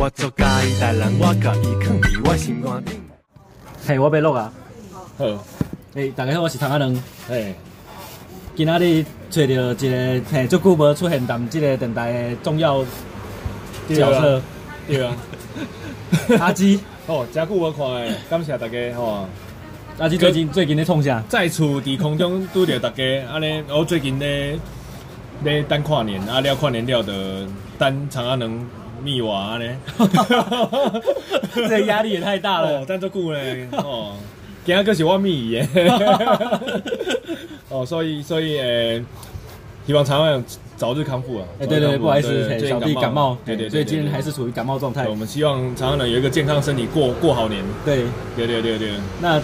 我做家己代人，我甲伊囥伫我心肝顶。嘿，我要录啊！好，诶，大家好，我是唐阿能。哎，今仔日找到一个嘿，足久无出现当这个电台的重要角色，对啊，阿基。哦，真久无看诶，感谢大家吼。阿基最近最近咧创啥？再次伫空中拄着大家，安尼，我最近咧咧等跨年，啊了跨年了的等长安能。密娃呢？这压力也太大了。哦，但这久呢，哦，今仔个是我密耶。哦，所以所以诶、欸，希望长安早日康复啊！哎、欸，对对，对，不好意思，小弟感冒，对对，所以今天还是处于感冒状态。我们希望长安能有一个健康身体过过好年。对，对对对对。那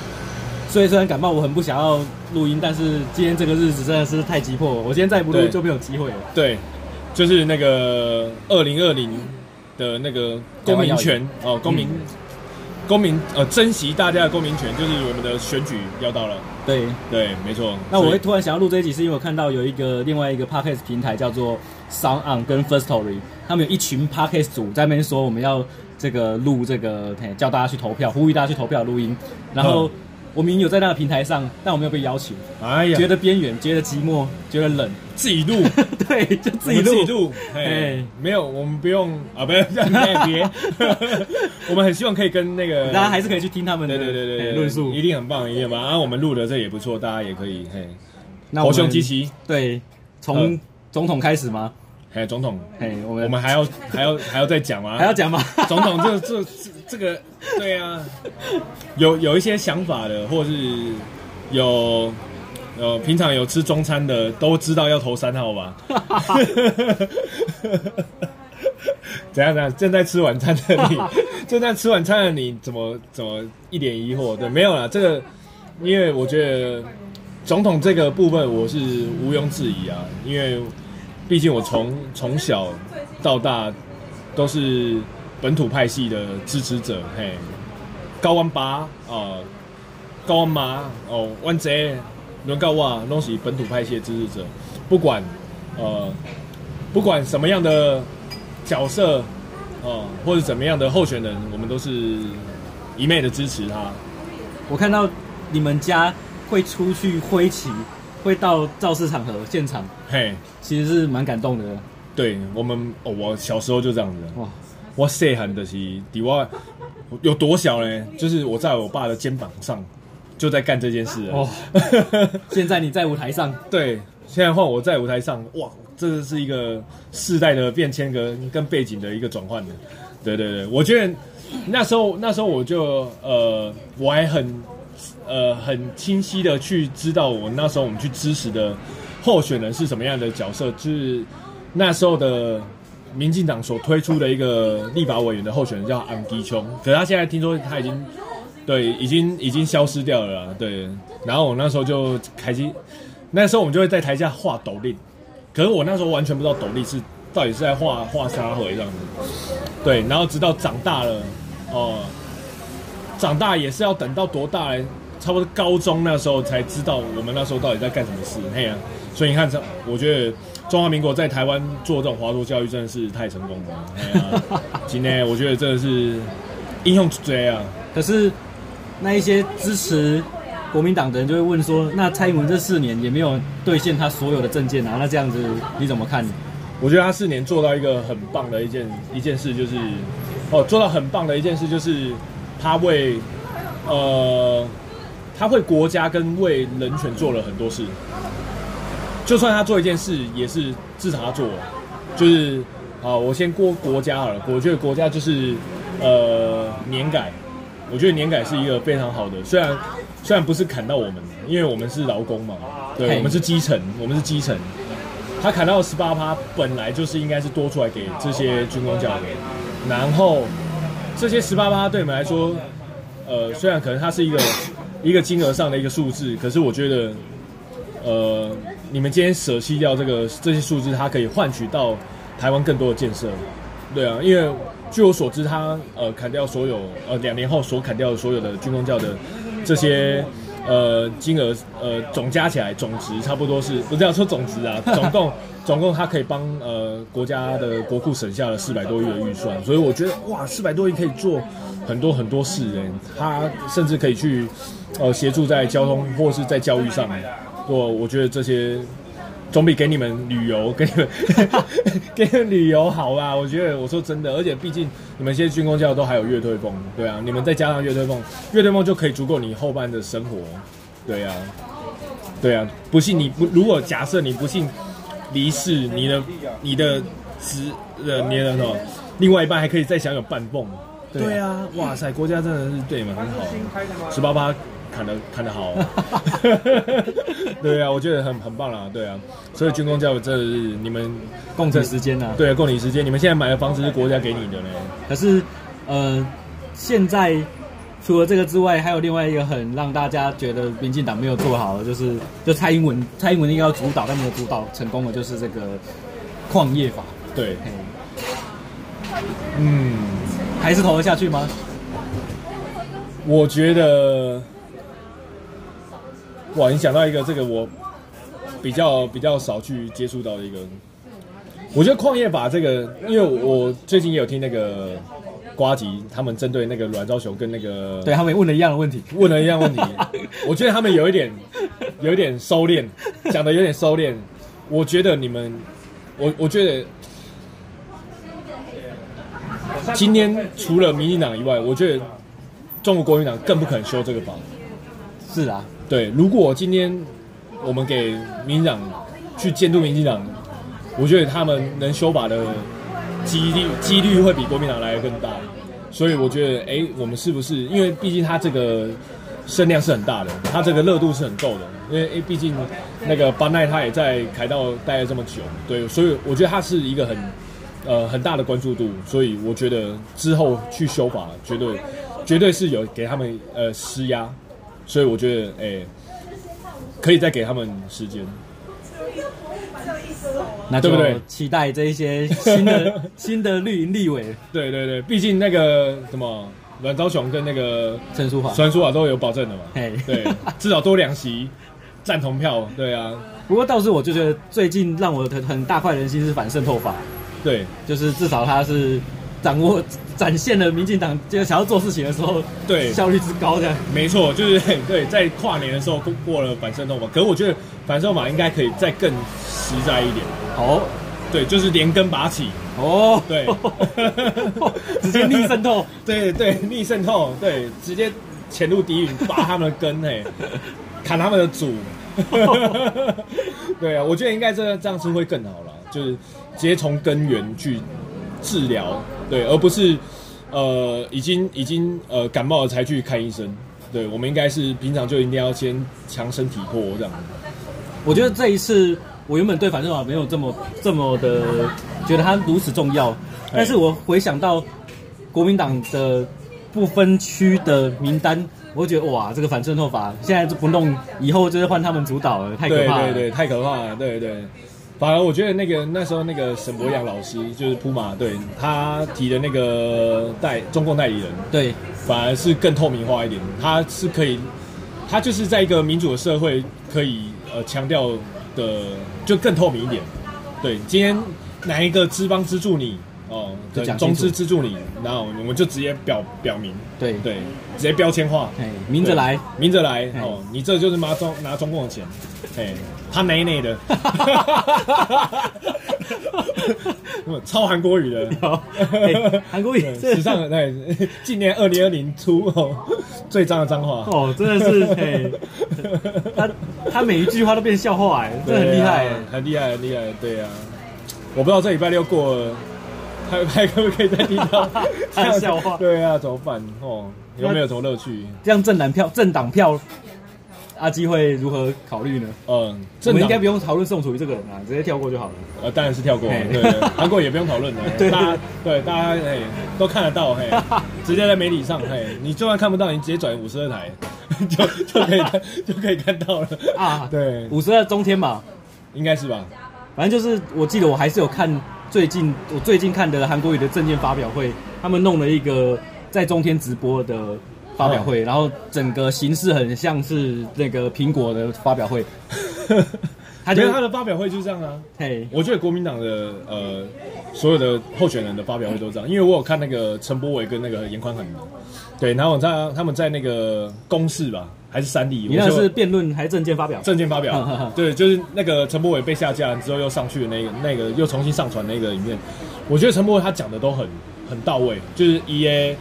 所以虽然感冒，我很不想要录音，但是今天这个日子真的是太急迫了，我今天再不录就没有机会了。对，就是那个二零二零。的那个公民权哦，公民，嗯、公民呃，珍惜大家的公民权，就是我们的选举要到了。对对，没错。那我会突然想要录这一集，是因为我看到有一个另外一个 Podcast 平台叫做 SoundOn 跟 First Story，他们有一群 Podcast 组在那边说我们要这个录这个，叫大家去投票，呼吁大家去投票录音，然后。我明明有在那个平台上，但我没有被邀请。哎呀，觉得边缘，觉得寂寞，觉得冷，自己录。对，就自己录。自己录。哎，没有，我们不用 啊，不要这样，别。我们很希望可以跟那个，大家还是可以去听他们的，对对对对，论述一定很棒，一定很棒。啊，我们录的这也不错，大家也可以嘿。那我们，雄积极。对，从总统开始吗？哎，总统，哎，我们我们还要还要还要再讲吗？还要讲吗？总统这这这个，对啊，有有一些想法的，或者是有呃平常有吃中餐的，都知道要投三号吧？怎样怎样？正在吃晚餐的你，正在吃晚餐的你，怎么怎么一脸疑惑？对，没有啦，这个因为我觉得总统这个部分我是毋庸置疑啊，因为。毕竟我从从小到大都是本土派系的支持者，嘿，高安爸啊，高安妈哦，湾仔轮到我都是本土派系的支持者，不管呃不管什么样的角色哦、呃，或者怎么样的候选人，我们都是一昧的支持他。我看到你们家会出去挥旗。会到造势场合现场，嘿，其实是蛮感动的。对我们，哦，我小时候就这样子。哇，我细汉的是，底我有多小呢？就是我在我爸的肩膀上就在干这件事。哦，现在你在舞台上，对，现在换我在舞台上，哇，这是一个世代的变迁跟跟背景的一个转换的。对对对，我觉得那时候那时候我就呃，我还很。呃，很清晰的去知道我那时候我们去支持的候选人是什么样的角色，就是那时候的民进党所推出的一个立法委员的候选人叫安基琼，可是他现在听说他已经对已经已经消失掉了，对。然后我那时候就开机，那时候我们就会在台下画斗笠，可是我那时候完全不知道斗笠是到底是在画画沙回这样子，对。然后直到长大了，哦、呃，长大也是要等到多大？差不多高中那时候才知道我们那时候到底在干什么事，嘿呀、所以你看，这我觉得中华民国在台湾做这种华族教育真的是太成功了，嘿呀、今天我觉得真的是英雄出追啊。可是那一些支持国民党的人就会问说，那蔡英文这四年也没有兑现他所有的政见啊，那这样子你怎么看？我觉得他四年做到一个很棒的一件一件事，就是哦，做到很棒的一件事就是他为呃。他为国家跟为人权做了很多事，就算他做一件事，也是至少他做，就是啊，我先过国家好了。我觉得国家就是呃年改，我觉得年改是一个非常好的，虽然虽然不是砍到我们，因为我们是劳工嘛，对，我们是基层，我们是基层。他砍到十八趴，本来就是应该是多出来给这些军工教的，然后这些十八趴对你们来说，呃，虽然可能它是一个。一个金额上的一个数字，可是我觉得，呃，你们今天舍弃掉这个这些数字，它可以换取到台湾更多的建设，对啊，因为据我所知，他呃砍掉所有呃两年后所砍掉的所有的军公教的这些呃金额呃总加起来总值差不多是不是要说总值啊？总共总共他可以帮呃国家的国库省下了四百多亿的预算，所以我觉得哇，四百多亿可以做很多很多事人，他甚至可以去呃协助在交通或是在教育上，我我觉得这些。总比给你们旅游，给你们 给你们旅游好吧？我觉得，我说真的，而且毕竟你们现在军工教都还有月退俸，对啊，你们再加上月退俸，月退俸就可以足够你后半的生活，对啊，对啊。不信你不，如果假设你不幸离世，你的你的子的你的什么，另外一半还可以再享有半俸，对啊，哇塞，国家真的是对你们很好，十八八。看得看得好，对啊，我觉得很很棒啦，对啊，所以军工教育这是你们共体时艰呐，对，共你时间。你们现在买的房子是国家给你的呢，可是呃，现在除了这个之外，还有另外一个很让大家觉得民进党没有做好的，就是就蔡英文，蔡英文应该要主导，但没有主导成功的，就是这个矿业法，对，嗯，还是投得下去吗？我觉得。哇，你想到一个这个我比较比较少去接触到的一个，我觉得矿业法这个，因为我最近也有听那个瓜吉他们针对那个阮昭雄跟那个，对他们问了一样的问题，问了一样问题，我觉得他们有一点有一点收敛，讲的有点收敛。我觉得你们，我我觉得今天除了民进党以外，我觉得中国国民党更不可能修这个法。是啊。对，如果今天我们给民进党去监督民进党，我觉得他们能修法的几率几率会比国民党来的更大。所以我觉得，哎，我们是不是？因为毕竟他这个声量是很大的，他这个热度是很够的。因为，哎，毕竟那个巴奈他也在凯道待了这么久，对，所以我觉得他是一个很呃很大的关注度。所以我觉得之后去修法，绝对绝对是有给他们呃施压。所以我觉得，哎、欸，可以再给他们时间，那对不对？期待这一些新的 新的绿营立委。对对对，毕竟那个什么阮昭雄跟那个陈淑华、陈淑华都有保证的嘛。对，至少多两席赞同票。对啊。不过倒是我就觉得最近让我很很大快人心是反渗透法。对，就是至少他是。掌握展现了民进党就想要做事情的时候，对效率之高的，没错，就是 对，在跨年的时候过过了反渗透嘛，可是我觉得反渗透法应该可以再更实在一点。哦，对，就是连根拔起。哦，对，直接逆渗透，对对，逆渗透，对，直接潜入敌营，拔他们的根，嘿，砍他们的主。对啊，我觉得应该这这样子会更好了，就是直接从根源去治疗。对，而不是，呃，已经已经呃感冒了才去看医生。对，我们应该是平常就一定要先强身体魄这样。我觉得这一次我原本对反正法没有这么这么的觉得它如此重要，但是我回想到国民党的不分区的名单，我就觉得哇，这个反渗透法现在就不弄，以后就是换他们主导了，太可怕了。对对对，太可怕了，对对。反而我觉得那个那时候那个沈博洋老师就是铺马，对他提的那个代中共代理人，对，反而是更透明化一点。他是可以，他就是在一个民主的社会可以呃强调的就更透明一点。对，今天哪一个资方资助你哦，对，中资资助你，然后我们就直接表表明，对。对，直接标签化，明着来，明着来哦，你这就是拿中拿中共的钱，哎。他奶奶的，超韩国语的，韩、欸、国语史上对今年二零二零初哦最脏的脏话哦，真的是哎、欸，他他每一句话都变笑话哎，真的很厉害、啊，很厉害，很厉害，对啊，我不知道这礼拜六过了，还还可不可以再听到 他的笑话？对啊，怎么办哦？有没有什么乐趣？这样政党票，政党票。阿基会如何考虑呢？嗯，我们应该不用讨论宋楚瑜这个人啊，直接跳过就好了。呃，当然是跳过，对对，韩国也不用讨论了，对大家对大家嘿都看得到嘿，直接在媒体上嘿，你就算看不到，你直接转五十二台，就就可以看就可以看到了啊。对，五十二中天嘛，应该是吧？反正就是，我记得我还是有看最近我最近看的韩国语的政见发表会，他们弄了一个在中天直播的发表会，然后整个形式很像是那个苹果的发表会。他觉得他的发表会就这样啊。嘿，我觉得国民党的呃所有的候选人的发表会都这样，因为我有看那个陈柏伟跟那个严宽恒，对，然后我在他们在那个公示吧，还是三立？你那是辩论还是证件发表？证件发表，对，就是那个陈柏伟被下架之后又上去的那个那个又重新上传那个里面，我觉得陈柏伟他讲的都很很到位，就是 E A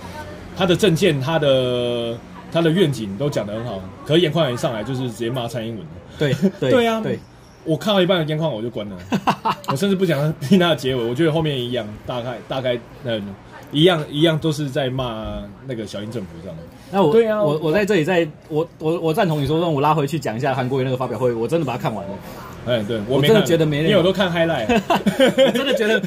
他的政见他的他的愿景都讲得很好，可是颜宽一上来就是直接骂蔡英文。对 对对啊，对，我看到一半的边框我就关了，我甚至不想听他的结尾，我觉得后面一样，大概大概嗯一样一样都是在骂那个小英政府这样。那我对啊，我我在这里在我我我赞同你说，让我拉回去讲一下韩国瑜那个发表会，我真的把它看完了。哎，对我真的觉得没，因为我都看 highlight，我真的觉得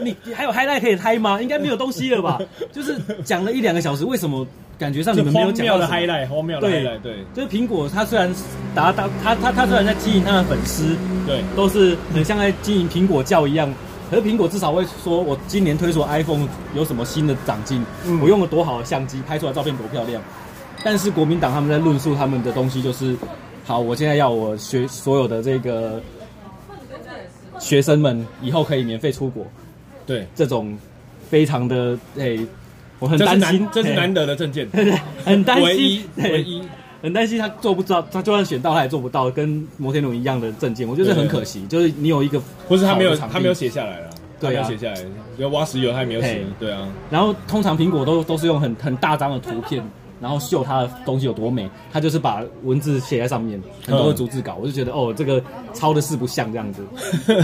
你 你还有 highlight 可以拍吗？应该没有东西了吧？就是讲了一两个小时，为什么？感觉上你们没有讲到的 highlight，荒谬的 highlight，对，就是苹果，它虽然达到它它它虽然在经营它的粉丝，对，都是很像在经营苹果教一样，可是苹果至少会说，我今年推出 iPhone 有什么新的长进，嗯、我用了多好的相机，拍出来照片多漂亮。但是国民党他们在论述他们的东西，就是好，我现在要我学所有的这个学生们以后可以免费出国，对，这种非常的诶。欸我很担心，这是难得的证件，对 对，很担心，唯一唯一，很担心他做不到，他就算选到他也做不到，跟摩天轮一样的证件，我觉得很可惜。就是你有一个，不是他没有，他没有写下来了，对啊，写下来，要挖石油他也没有写，对啊。然后通常苹果都都是用很很大张的图片，然后秀他的东西有多美，他就是把文字写在上面，很多的逐字稿，我就觉得哦，这个抄的是不像这样子。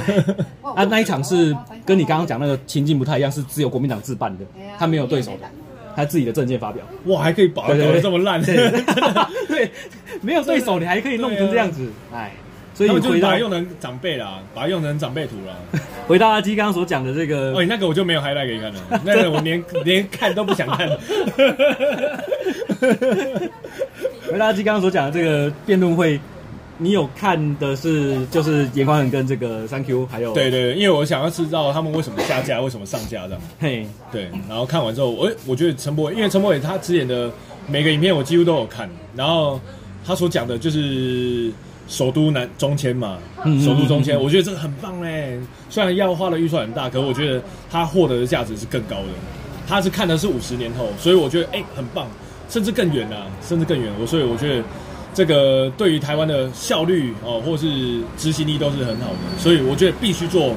啊，那一场是跟你刚刚讲那个情境不太一样，是只有国民党自办的，他没有对手的，他自己的政见发表。哇，还可以把搞得这么烂，对，没有对手你还可以弄成这样子，哎，所以就把它用成长辈啦，把它用成长辈图啦。回到阿基刚刚所讲的这个，哦，那个我就没有 highlight 给你看了，那个我连连看都不想看。回到阿基刚刚所讲的这个辩论会。你有看的是就是严宽恒跟这个三 Q 还有对对对，因为我想要知道他们为什么下架，为什么上架这样。嘿，对，然后看完之后，我我觉得陈柏伟，因为陈柏伟他之前的每个影片我几乎都有看，然后他所讲的就是首都南中迁嘛，首都中迁，我觉得这个很棒嘞。虽然要花的预算很大，可是我觉得他获得的价值是更高的。他是看的是五十年后，所以我觉得哎很棒，甚至更远啊，甚至更远。我所以我觉得。这个对于台湾的效率哦，或是执行力都是很好的，所以我觉得必须做。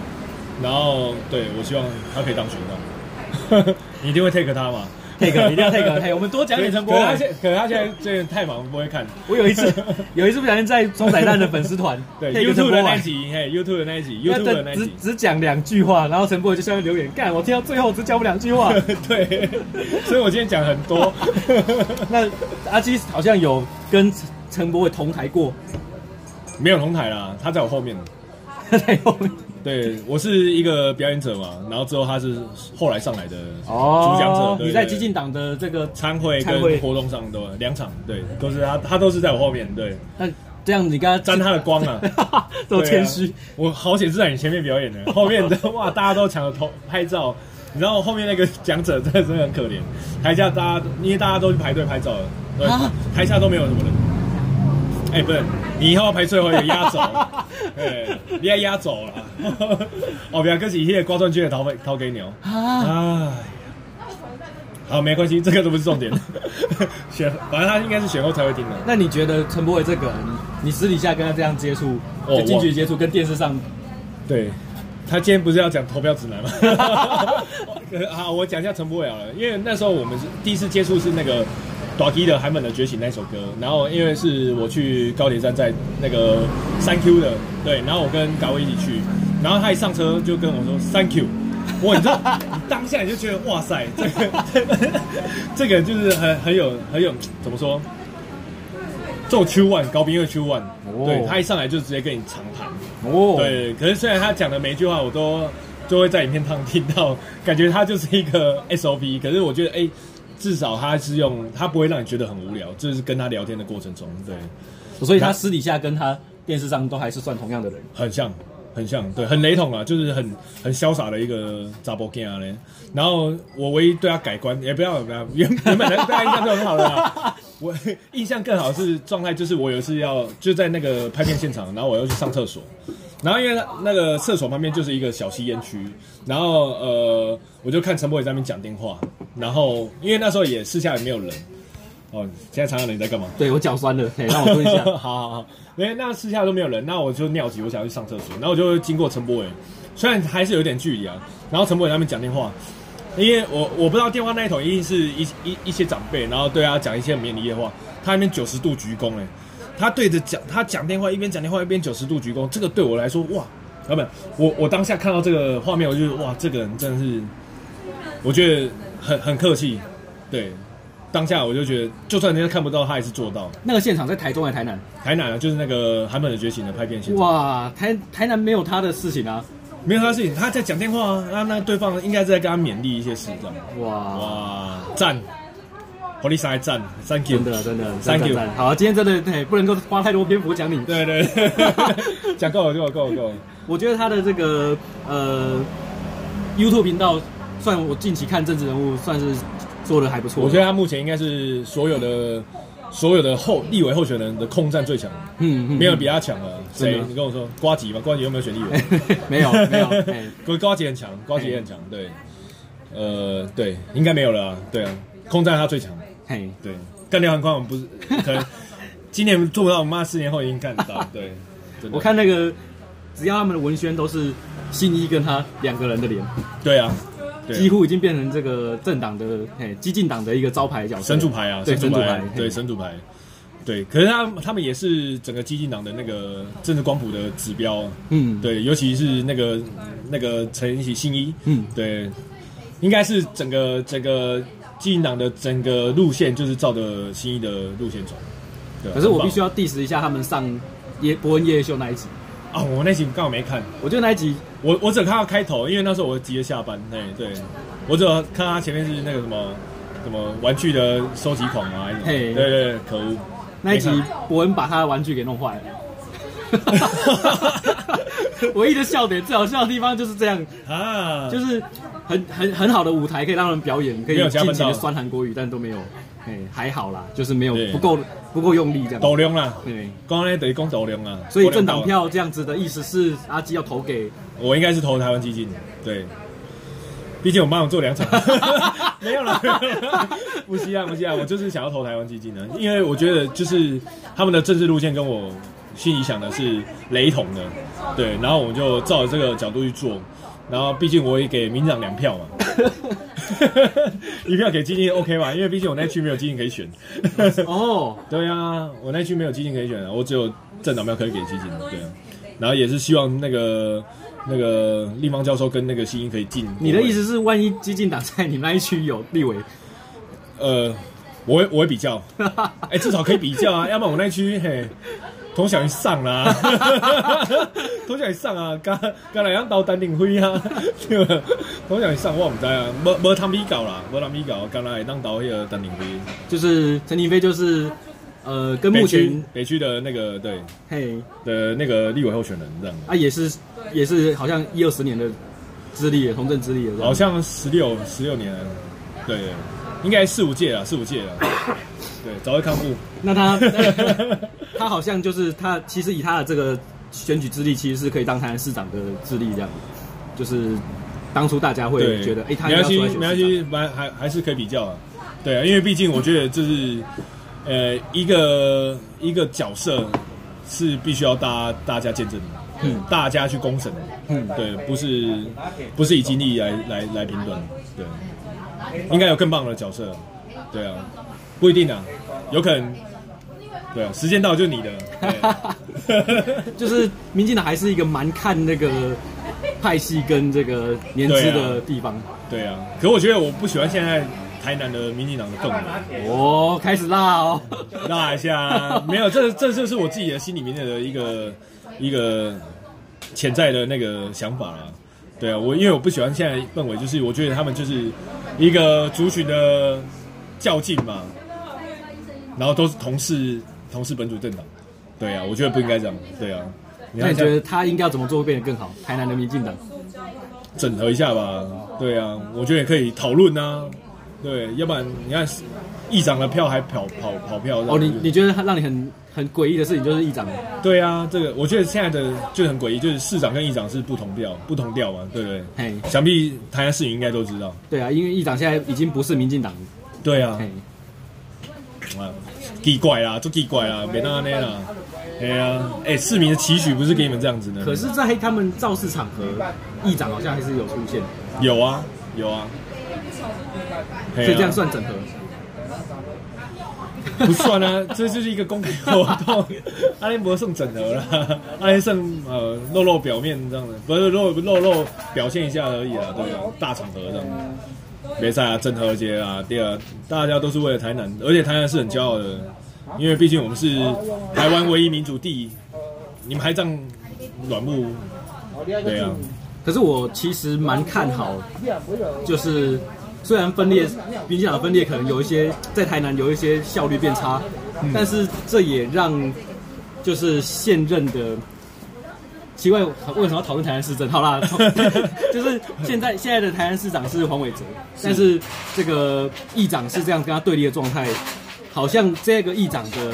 然后，对，我希望他可以当选上。你一定会 take 他嘛？take 一定要 take。嘿，我们多讲点陈柏惟。可他现，可他现在最近太忙，不会看。我有一次，有一次不小心在中彩蛋的粉丝团，对 YouTube 的那一集，嘿，YouTube 的那一集，YouTube 的那一集，只只讲两句话，然后陈柏惟就下面留言，干，我听到最后只讲不两句话。对，所以我今天讲很多。那阿基好像有跟。陈陈柏伟同台过，没有同台啦，他在我后面。他在后面。对，我是一个表演者嘛，然后之后他是后来上来的主讲者。哦，你在激进党的这个参会跟活动上都两场，对，都是他，他都是在我后面。对，那这样你刚刚沾他的光啊，都谦虚。我好险是在你前面表演的，后面的哇，大家都抢着头拍照，你知道后面那个讲者真的真的很可怜，台下大家因为大家都去排队拍照了，对，台下都没有什么人。哎，欸、不是，你以后要排最后一个压轴，对，你要压轴了。哦，不要，可是一些刮钻机的掏掏给你哦。啊，好，没关系，这个都不是重点。选，反正他应该是选后才会听的。那你觉得陈柏伟这个人，你私底下跟他这样接触，就近距离接触，跟电视上，对，他今天不是要讲投票指南吗？好，我讲一下陈柏伟好了，因为那时候我们是第一次接触是那个。大支的《海门的觉醒》那首歌，然后因为是我去高铁站，在那个 Thank you 的，对，然后我跟高威一起去，然后他一上车就跟我说 Thank you，哇，你知道，你 当下你就觉得哇塞，这个 这个就是很很有很有怎么说，做 Q one 高频的 Q one，对，他一上来就直接跟你长谈，哦，对，可是虽然他讲的每一句话我都就会在影片上听到，感觉他就是一个 SOP，可是我觉得哎。欸至少他是用，他不会让你觉得很无聊，就是跟他聊天的过程中，对，所以他私底下跟他电视上都还是算同样的人，很像，很像，对，很雷同啊，就是很很潇洒的一个查甫囝嘞。然后我唯一对他改观，也不要不要，原原本的对他印象就很好了啦。我印象更好是状态，就是我有一次要就在那个拍片现场，然后我要去上厕所，然后因为那个厕所旁边就是一个小吸烟区，然后呃，我就看陈柏伟在那边讲电话，然后因为那时候也私下也没有人。哦，现在常常人在干嘛？对，我脚酸了，可以让我蹲一下。好 好好，因为那私下都没有人，那我就尿急，我想要去上厕所，然后我就经过陈柏伟，虽然还是有点距离啊，然后陈柏伟他们讲电话，因为我我不知道电话那一头一定是一一一些长辈，然后对他讲一些勉励的话，他那边九十度鞠躬哎，他对着讲他讲电话一边讲电话一边九十度鞠躬，这个对我来说哇，老板，我我当下看到这个画面，我就哇，这个人真的是，我觉得很很客气，对。当下我就觉得，就算人家看不到，他也是做到。那个现场在台中还是台南？台南啊，就是那个《韩本的觉醒》的拍片现场。哇，台台南没有他的事情啊，没有他的事情，他在讲电话啊，那那对方应该是在跟他勉励一些事，这样。哇哇，赞，火力上赞，Thank you，真的真的，Thank you。好，今天真的对，不能够花太多篇幅讲你。对对，讲够了，够了，够了，够了。我觉得他的这个呃 YouTube 频道，算我近期看政治人物，算是。做的还不错，我觉得他目前应该是所有的所有的候立委候选人的空战最强，嗯，嗯，没有比他强了。谁？你跟我说，瓜吉吧，瓜吉有没有选立委？没有，没有。呱呱吉很强，瓜吉也很强。对，呃，对，应该没有了啊。对啊，空战他最强。嘿，对，干掉很宽，我们不是可能今年做不到，我们妈四年后已经干到。对，我看那个只要他们的文宣都是信一跟他两个人的脸。对啊。几乎已经变成这个政党的嘿，激进党的一个招牌角色，神主牌啊，对神主牌，对神主牌，对。可是他他们也是整个激进党的那个政治光谱的指标，嗯，对，尤其是那个那个陈其新一，嗯，对，应该是整个整个激进党的整个路线就是照着新一的路线走。对，可是我必须要 diss 一下他们上叶伯恩夜夜秀那一集。啊、哦，我那集刚好没看，我觉得那一集，我我只看到开头，因为那时候我急着下班，对对，我只有看他前面是那个什么什么玩具的收集狂啊，嘿，对对对，可恶，那一集博恩把他的玩具给弄坏了，唯一的笑点，最好笑的地方就是这样啊，就是很很很好的舞台可以让人表演，可以尽情的酸韩国语，但都没有。哎，还好啦，就是没有不够不够用力这样。斗量啦，对，刚才等于讲斗量啊。所以政党票这样子的意思是，阿基要投给我，应该是投台湾基金。对，毕竟我帮我做两场，没有了，不需要不需要，我就是想要投台湾基金的，因为我觉得就是他们的政治路线跟我心里想的是雷同的，对，然后我就照着这个角度去做。然后，毕竟我也给民进党两票嘛，一票给基进 OK 吧？因为毕竟我那区没有基金可以选。哦，对啊，我那区没有基金可以选啊，我只有政党票可以给基金。对啊，然后也是希望那个那个立方教授跟那个新英可以进。你的意思是，万一基进党在你们那一区有立委？呃，我会我会比较，哎，至少可以比较啊，要不然我那区嘿。投小一上啦，投小一上啊！刚刚来让到丹顶辉啊，投小一上我唔知啊，没没他比较啦，没他比较，刚来当到那个丹顶辉，就是陈亭妃，就是呃，跟目前北区的那个对，嘿。的那个立委候选人这样。啊，也是也是好像一二十年的资历，从政资历，好像十六十六年，对，应该四五届了，四五届了。对，早日康复。那他 他好像就是他，其实以他的这个选举资历，其实是可以当台南市长的资历这样。就是当初大家会觉得，哎，他没关系，没关系，还还还是可以比较啊。对啊，因为毕竟我觉得就是呃一个一个角色是必须要大家大家见证的，嗯，大家去公审的，嗯，对，不是不是以经历来来来评断，对，应该有更棒的角色，对啊。不一定啊，有可能，对啊，时间到就是你的，就是民进党还是一个蛮看那个派系跟这个年资的地方对、啊，对啊。可我觉得我不喜欢现在台南的民进党的氛围，哦，开始辣哦，辣一下，没有，这这就是我自己的心里面的一个一个潜在的那个想法啦。对啊，我因为我不喜欢现在氛围，就是我觉得他们就是一个族群的较劲嘛。然后都是同是同是本土政党，对啊，我觉得不应该这样，对啊，那你觉得他应该要怎么做会变得更好？台南的民进党整合一下吧。对啊，我觉得也可以讨论啊。对，要不然你看议长的票还跑跑跑票。哦，你你觉得他让你很很诡异的事情就是议长？对啊，这个我觉得现在的就很诡异，就是市长跟议长是不同调，不同调嘛，对不对？嘿，想必台南市民应该都知道。对啊，因为议长现在已经不是民进党。对啊。啊，奇怪啦，就奇怪啦，别那那啦。对啊，哎、欸，市民的期许不是给你们这样子的。可是，在他们造势场合，议长好像还是有出现。有啊，有啊。所以这样算整合？不算啊，这就是一个公开活动。阿联博算整合了，阿联胜呃露露表面这样的，不是露露露表现一下而已啊，对啊，大场合这样。没赛啊，整合节啊，第二，大家都是为了台南，而且台南是很骄傲的，因为毕竟我们是台湾唯一民主地，你们还这样软木，对啊。可是我其实蛮看好，就是虽然分裂，民进党分裂可能有一些在台南有一些效率变差，嗯、但是这也让就是现任的。奇怪，为什么要讨论台南市政？好啦，就是现在现在的台南市长是黄伟哲，但是这个议长是这样跟他对立的状态，好像这个议长的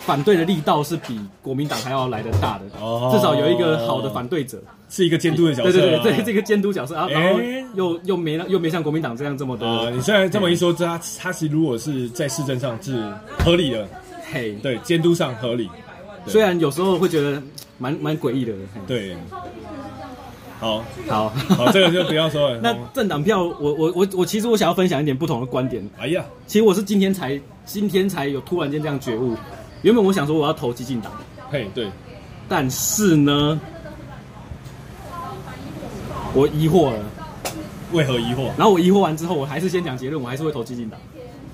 反对的力道是比国民党还要来得大的，哦、至少有一个好的反对者，是一个监督的角色、啊。对对对，这个监督角色啊，然后又又没又没像国民党这样这么多。呃、你现在这么一说，他他其实如果是在市政上是合理的，嘿，对，监督上合理。虽然有时候会觉得蛮蛮诡异的，对，好，好，好，这个就不要说了。那政党票，我我我我其实我想要分享一点不同的观点。哎呀，其实我是今天才今天才有突然间这样觉悟。原本我想说我要投激进党，嘿，对，但是呢，我疑惑了。为何疑惑？然后我疑惑完之后，我还是先讲结论，我还是会投激进党。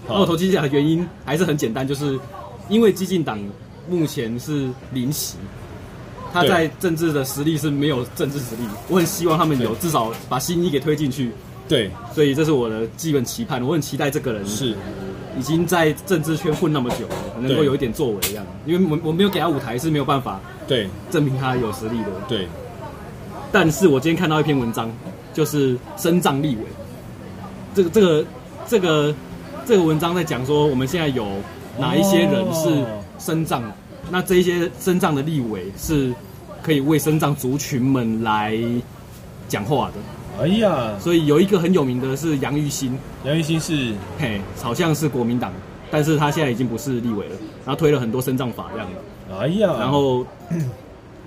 然后我投激进党的原因还是很简单，就是因为激进党。目前是临席，他在政治的实力是没有政治实力。我很希望他们有至少把新一给推进去。对，所以这是我的基本期盼。我很期待这个人是已经在政治圈混那么久了，能够有一点作为一样。因为我我没有给他舞台是没有办法对证明他有实力的。对，但是我今天看到一篇文章，就是身障立委，这个这个这个这个文章在讲说我们现在有哪一些人是。身障，那这些身障的立委是可以为身障族群们来讲话的。哎呀，所以有一个很有名的是杨玉兴，杨玉兴是嘿，好像是国民党，但是他现在已经不是立委了，然后推了很多身障法这样的。哎呀，然后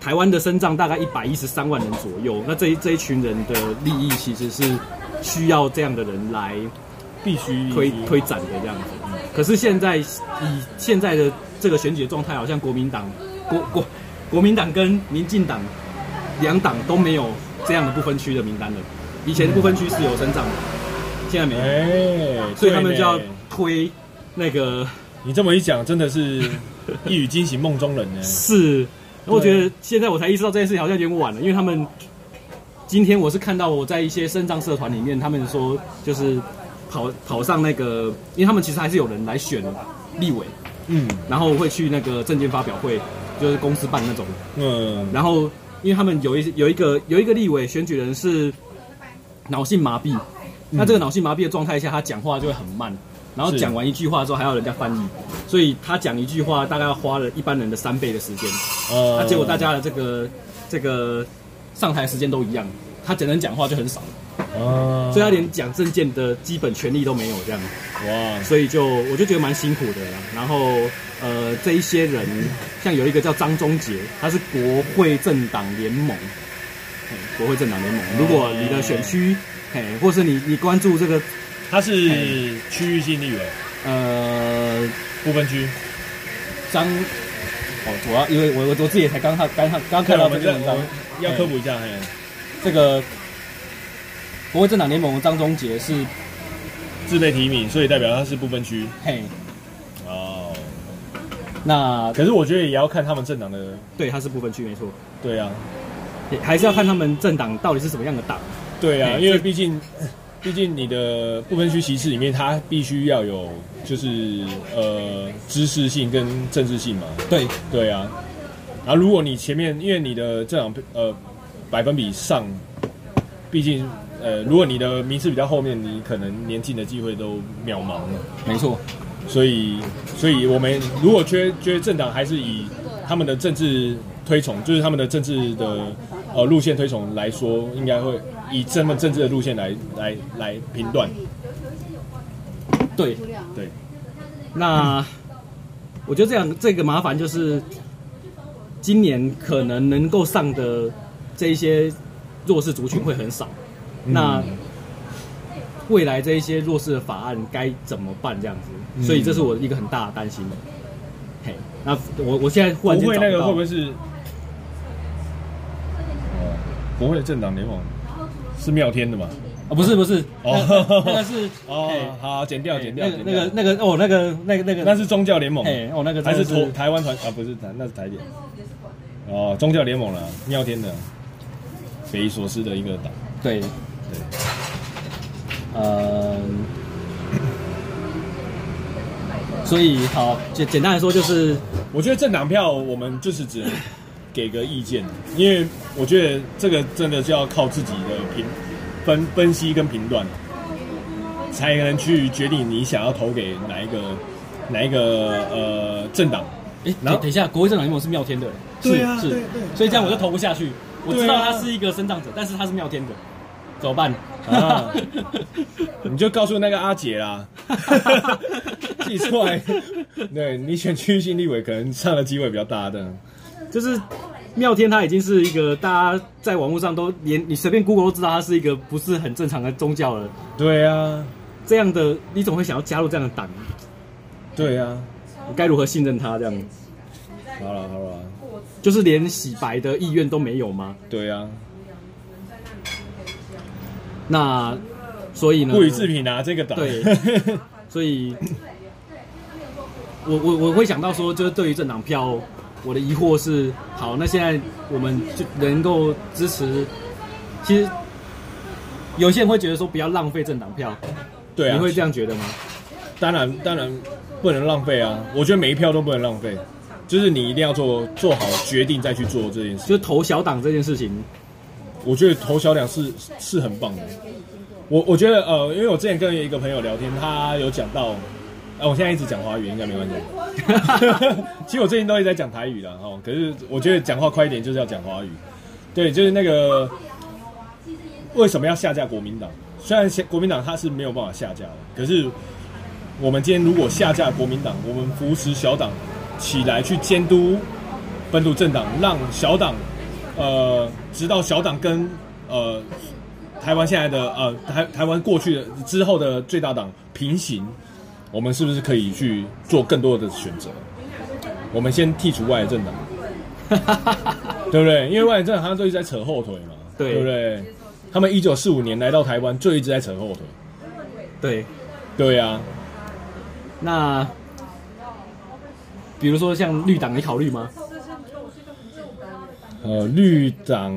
台湾的身障大概一百一十三万人左右，那这一这一群人的利益其实是需要这样的人来必须推推展的这样子。可是现在以现在的这个选举的状态，好像国民党、国国国民党跟民进党两党都没有这样的不分区的名单了。以前不分区是有身障的，现在没有，欸、所以他们就要推那个。你这么一讲，真的是 一语惊醒梦中人呢。是，我觉得现在我才意识到这件事情好像有点晚了，因为他们今天我是看到我在一些身障社团里面，他们说就是。跑跑上那个，因为他们其实还是有人来选立委，嗯，然后会去那个证件发表会，就是公司办那种，嗯，然后因为他们有一有一个有一个立委选举人是脑性麻痹，嗯、那这个脑性麻痹的状态下，他讲话就会很慢，然后讲完一句话之后还要人家翻译，所以他讲一句话大概要花了一般人的三倍的时间，呃，那结果大家的这个这个上台时间都一样，他只能讲话就很少。哦，所以他连讲政见的基本权利都没有，这样，哇，所以就我就觉得蛮辛苦的啦。然后，呃，这一些人，像有一个叫张忠杰，他是国会政党联盟，国会政党联盟。如果你的选区，嘿，或是你你关注这个，他是区域性立委，呃，不分区。张，哦，主要因为我我我自己也才刚看刚看刚看到这篇文章，要科普一下，嘿，这个。国会政党联盟张忠杰是自备提名，所以代表他是不分区。嘿，哦，那可是我觉得也要看他们政党的。对，他是不分区，没错。对啊，还是要看他们政党到底是什么样的党。对啊，因为毕竟，毕竟你的不分区席次里面，它必须要有就是呃知识性跟政治性嘛。对，对啊。然后如果你前面因为你的政党呃百分比上，毕竟呃如果你的名次比较后面，你可能连进的机会都渺茫了。没错，所以所以我们如果觉得觉得政党还是以他们的政治推崇，就是他们的政治的呃路线推崇来说，应该会以这么政治的路线来来来评断。对对，那我觉得这样这个麻烦就是，今年可能能够上的这一些弱势族群会很少。嗯、那未来这一些弱势的法案该怎么办？这样子，嗯、所以这是我一个很大的担心的。嘿，那我我现在忽然间不会那个会不会是？哦，国会的政党联盟是妙天的吗？啊，不是不是，哦，那个是 哦，好，剪掉剪掉，那个那个哦，那个那个那个那是宗教联盟，哎，哦，那个还是台台湾团啊？不是台，那是台联。哦，宗教联盟了，妙天的，匪夷所思的一个党。对对，呃，所以好简简单来说就是，我觉得政党票我们就是只能给个意见，因为我觉得这个真的是要靠自己的评。分分析跟评断，才能去决定你想要投给哪一个哪一个呃政党。哎，然后等一下，国会政党联盟是妙天的，对啊，是，对对，所以这样我就投不下去。我知道他是一个身障者，但是他是妙天的，怎么办？啊，你就告诉那个阿姐啦，记出来。对，你选区域性立委，可能上的机会比较大的，就是。妙天他已经是一个大家在网络上都连你随便 Google 都知道他是一个不是很正常的宗教了。对啊，这样的你总会想要加入这样的党。对啊，我该如何信任他这样？好了好了，就是连洗白的意愿都没有吗？对啊。那所以呢？不予置评啊，这个党。对。所以，我我我会想到说，就是对于政党票。我的疑惑是，好，那现在我们就能够支持。其实有些人会觉得说，不要浪费政党票。对啊，你会这样觉得吗？当然，当然不能浪费啊！我觉得每一票都不能浪费，就是你一定要做做好决定再去做这件事。就是投小党这件事情，我觉得投小党是是很棒的。我我觉得呃，因为我之前跟一个朋友聊天，他有讲到。啊，我现在一直讲华语，应该没关系。其实我最近都一直在讲台语的哦，可是我觉得讲话快一点就是要讲华语。对，就是那个为什么要下架国民党？虽然国民党它是没有办法下架的，可是我们今天如果下架国民党，我们扶持小党起来去监督本土政党，让小党呃，直到小党跟呃台湾现在的呃台台湾过去的之后的最大党平行。我们是不是可以去做更多的选择？我们先剔除外来政党，对不对？因为外来政党他都一直在扯后腿嘛，对，对不对？他们一九四五年来到台湾，就一直在扯后腿。对，对呀、啊。那比如说像绿党，你考虑吗？呃，绿党，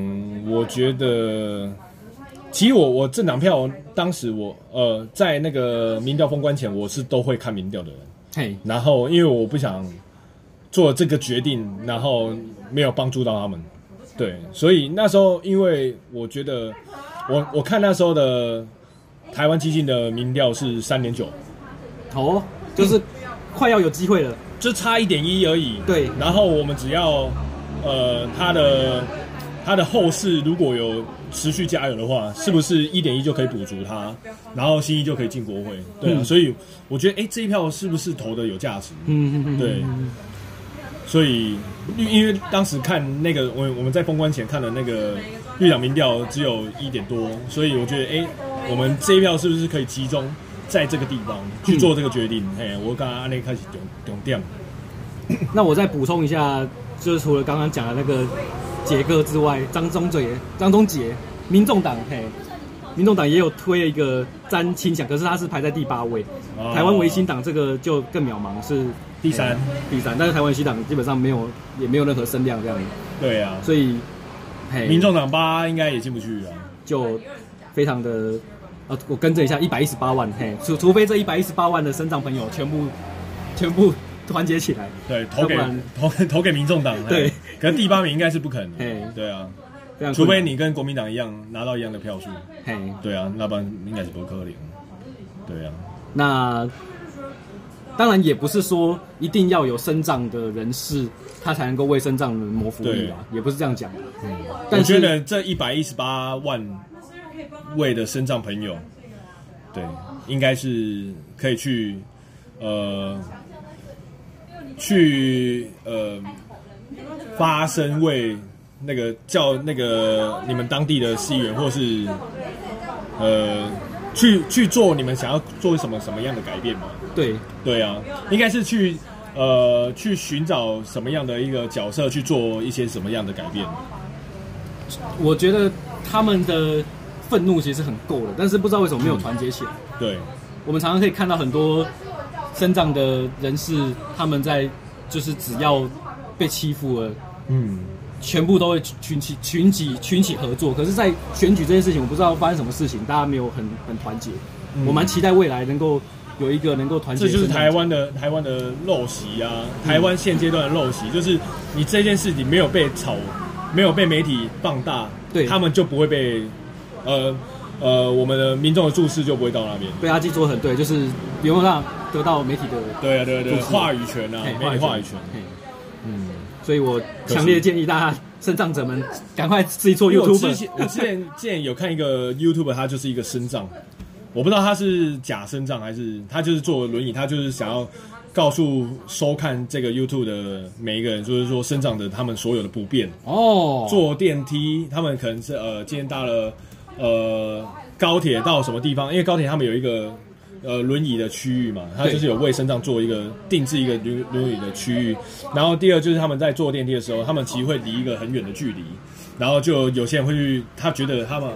我觉得。其实我我政党票，当时我呃在那个民调封关前，我是都会看民调的人。嘿，然后因为我不想做这个决定，然后没有帮助到他们，对，所以那时候因为我觉得我我看那时候的台湾基金的民调是三点九，哦，就是快要有机会了，就差一点一而已。对，然后我们只要呃他的他的后事如果有。持续加油的话，是不是一点一就可以补足它，然后新一就可以进国会？对啊，嗯、所以我觉得，哎、欸，这一票是不是投的有价值？嗯嗯嗯，对。所以，因因为当时看那个，我我们在封关前看的那个绿党民调只有一点多，所以我觉得，哎、欸，我们这一票是不是可以集中在这个地方去做这个决定？哎、嗯，我刚刚按那开始点点掉。那我再补充一下，就是除了刚刚讲的那个。杰哥之外，张宗嘴、张宗杰，民众党嘿，民众党也有推了一个詹青祥，可是他是排在第八位。哦、台湾维新党这个就更渺茫，是第三，第三。但是台湾维新党基本上没有，也没有任何声量这样子。对啊，所以，嘿，民众党八应该也进不去啊，就非常的，呃，我更正一下，一百一十八万，嘿，除除非这一百一十八万的生长朋友全部，全部。团结起来，对，投给 投投给民众党，对，可是第八名应该是不可能的，对啊，除非你跟国民党一样拿到一样的票数，嘿，对啊，那不然应该是不可能，对啊，那当然也不是说一定要有身障的人士，他才能够为身障人谋福利啊，也不是这样讲。的。嗯，我觉得这一百一十八万位的身障朋友，对，应该是可以去，呃，去呃发声为那个叫那个你们当地的市议员，或是呃去去做你们想要做什么什么样的改变嘛？对，对啊，应该是去呃去寻找什么样的一个角色去做一些什么样的改变。我觉得他们的愤怒其实很够了，但是不知道为什么没有团结起来。对，我们常常可以看到很多身障的人士，他们在就是只要被欺负了，嗯，全部都会群起群起群起合作。可是，在选举这件事情，我不知道发生什么事情，大家没有很很团结。我蛮期待未来能够有一个能够团结。这就是台湾的台湾的陋习啊，台湾现阶段的陋习，就是你这件事情没有被炒，没有被媒体放大，对他们就不会被呃呃我们的民众的注视就不会到那边。对阿基说的很对，就是不用让得到媒体的对啊对啊对话语权啊，嘿媒体话语权。嗯，所以我强烈建议大家身障者们赶快自己做因为我 YouTube 之。前我之前之前有看一个 YouTube，他就是一个身障，我不知道他是假身障还是他就是坐轮椅，他就是想要告诉收看这个 YouTube 的每一个人，就是说身障的他们所有的不便。哦，坐电梯，他们可能是呃今天搭了呃高铁到什么地方，因为高铁他们有一个呃轮椅的区域嘛，他就是有为身上做一个定制一个轮轮椅的区域。然后第二就是他们在坐电梯的时候，他们其实会离一个很远的距离，然后就有些人会去，他觉得他们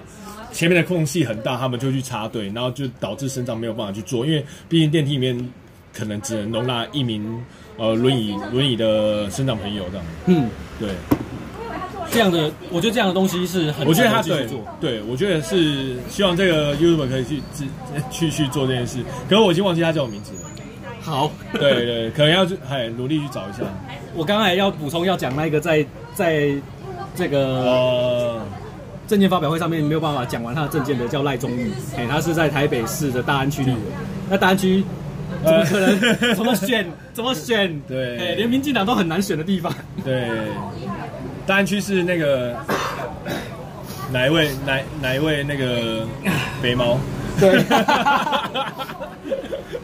前面的空隙很大，他们就去插队，然后就导致身上没有办法去坐，因为毕竟电梯里面可能只能容纳一名呃轮椅轮椅的身障朋友这样。嗯，对。这样的，我觉得这样的东西是很我觉得他对。对，我觉得是希望这个 YouTube 可以去去去去做这件事。可是我已经忘记他叫我名字了。好，对对，可能要去哎努力去找一下。我刚才要补充要讲那个在在这个呃，证件发表会上面没有办法讲完他的证件的叫赖宗玉，哎，他是在台北市的大安区立委。那大安区怎么可能？怎么选？怎么选？对哎，连民进党都很难选的地方。对，大安区是那个 哪一位哪哪一位那个 肥猫？对，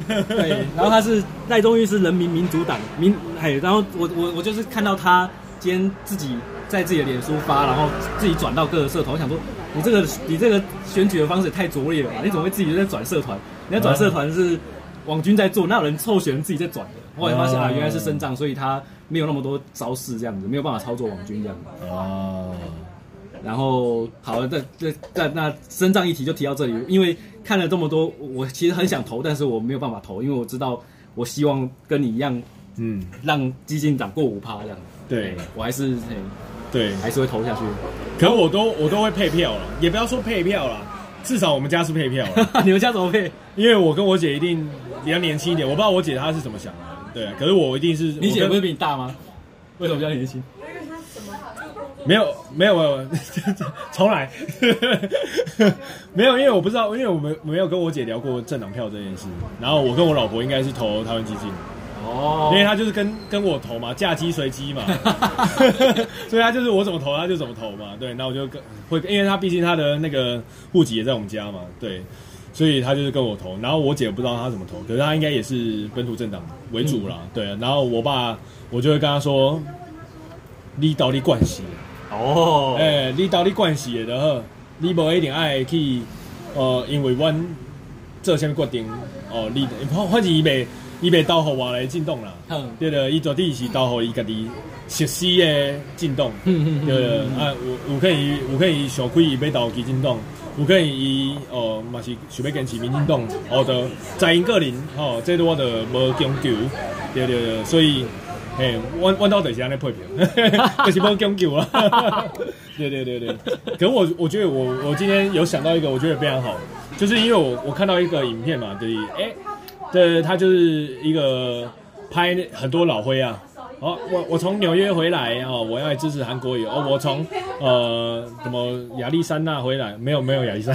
对，然后他是赖宗玉是人民民主党民，嘿，然后我我我就是看到他今天自己在自己的脸书发，然后自己转到各个社团，我想说你这个你这个选举的方式也太拙劣了吧？你怎么会自己在转社团？你在转社团是网军在做，那有人凑选人自己在转的？后来发现啊，原来是生障，所以他没有那么多招式这样子，没有办法操作网军这样子。哦，然后好了，那这那那身障议题就提到这里，因为看了这么多，我其实很想投，但是我没有办法投，因为我知道我希望跟你一样，嗯，让基金涨过五趴这样。对我还是嘿对，还是会投下去。可我都我都会配票了，也不要说配票了，至少我们家是配票了。你们家怎么配？因为我跟我姐一定比较年轻一点，我不知道我姐她是怎么想的，对，可是我一定是你姐不是比你大吗？为什么比较年轻？没有没有没有，重来，没有，因为我不知道，因为我没没有跟我姐聊过政党票这件事，然后我跟我老婆应该是投台湾基金，哦。因为她就是跟跟我投嘛，嫁鸡随鸡嘛，所以她就是我怎么投她就怎么投嘛，对，那我就跟会，因为她毕竟她的那个户籍也在我们家嘛，对，所以他就是跟我投，然后我姐不知道他怎么投，可是他应该也是本土政党为主啦，对，然后我爸我就会跟他说，你到底关系？哦，诶、欸，你到底关系的？然后，你无一定爱去，呃，因为阮做啥物决定，哦，你反反正伊袂伊袂投互我来进动啦，嗯对的，伊绝对是投互伊家己熟悉的进动，嗯 对的，啊，有有可能伊有可能伊想开伊要投基进党，有可能伊哦嘛是想要坚持民进党，哦，就在因个人，吼、哦，这我就无强求，对对对，所以。嘿，弯弯到底是安尼配票，就是无讲究啊。对对对对，可是我我觉得我我今天有想到一个，我觉得非常好，就是因为我我看到一个影片嘛，对，诶，对，他就是一个拍很多老灰啊，哦，我我从纽约回来哦，我要来支持韩国瑜哦。我从呃什么亚利桑那回来，没有没有亚利桑，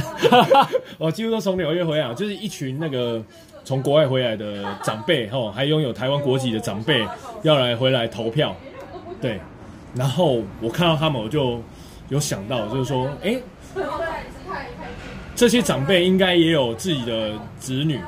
我几乎都从纽约回来，就是一群那个从国外回来的长辈哦，还拥有台湾国籍的长辈要来回来投票，对。然后我看到他们，我就有想到，就是说，哎，这些长辈应该也有自己的子女。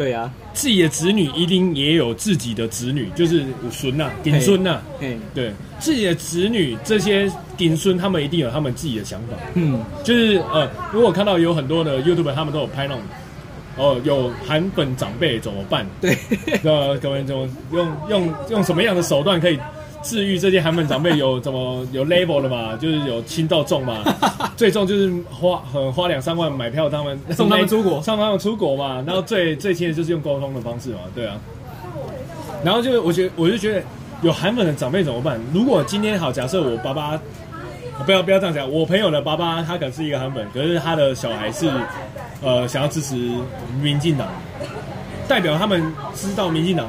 对啊，自己的子女一定也有自己的子女，就是孙呐、顶孙呐。嘿，对，自己的子女这些顶孙，他们一定有他们自己的想法。嗯，就是呃，如果看到有很多的 YouTuber，他们都有拍那种，哦、呃，有韩本长辈怎么办？对，呃，各位怎么用用用什么样的手段可以？至于这些韩粉长辈有怎么有 label 的嘛，就是有轻到重嘛，最重就是花很花两三万买票，他们 送他们出国，送他们出国嘛。然后最最轻的就是用沟通的方式嘛，对啊。然后就我觉得我就觉得有韩粉的长辈怎么办？如果今天好，假设我爸爸，不要不要这样讲，我朋友的爸爸他可能是一个韩粉，可是他的小孩是呃想要支持民进党，代表他们知道民进党。